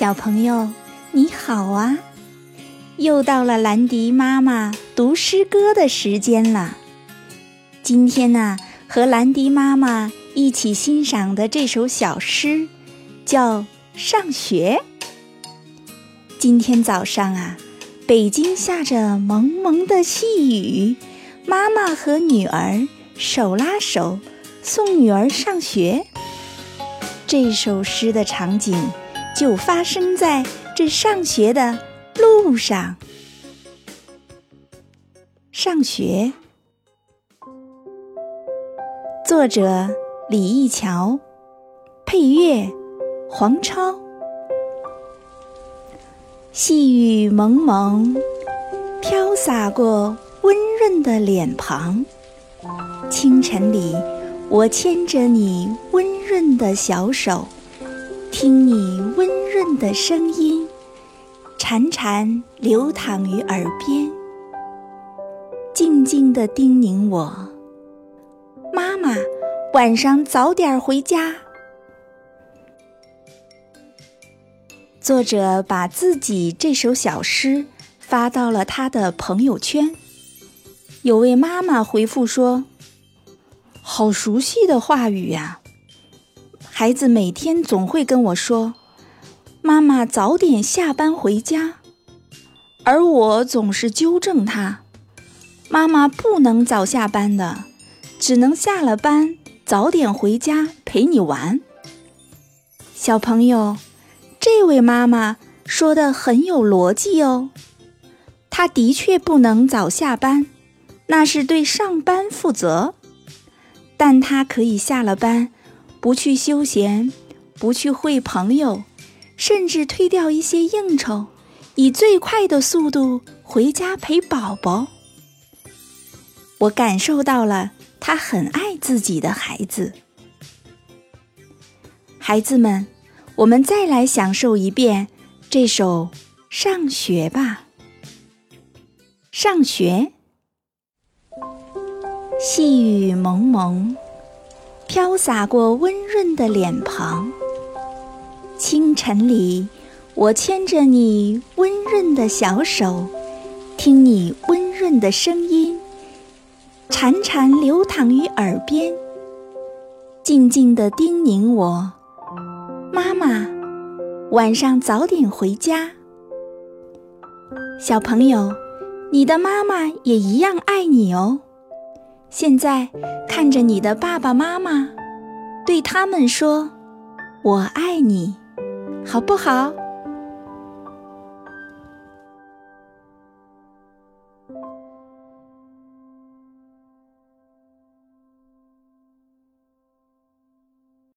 小朋友，你好啊！又到了兰迪妈妈读诗歌的时间了。今天呢，和兰迪妈妈一起欣赏的这首小诗叫《上学》。今天早上啊，北京下着蒙蒙的细雨，妈妈和女儿手拉手送女儿上学。这首诗的场景。就发生在这上学的路上。上学，作者李义桥，配乐黄超。细雨蒙蒙，飘洒过温润的脸庞。清晨里，我牵着你温润的小手。听你温润的声音，潺潺流淌于耳边，静静地叮咛我：“妈妈，晚上早点回家。”作者把自己这首小诗发到了他的朋友圈，有位妈妈回复说：“好熟悉的话语呀。”孩子每天总会跟我说：“妈妈早点下班回家。”而我总是纠正他：“妈妈不能早下班的，只能下了班早点回家陪你玩。”小朋友，这位妈妈说的很有逻辑哦。她的确不能早下班，那是对上班负责，但她可以下了班。不去休闲，不去会朋友，甚至推掉一些应酬，以最快的速度回家陪宝宝。我感受到了他很爱自己的孩子。孩子们，我们再来享受一遍这首《上学》吧。上学，细雨蒙蒙。飘洒过温润的脸庞。清晨里，我牵着你温润的小手，听你温润的声音，潺潺流淌于耳边，静静地叮咛我：“妈妈，晚上早点回家。”小朋友，你的妈妈也一样爱你哦。现在看着你的爸爸妈妈，对他们说：“我爱你，好不好？”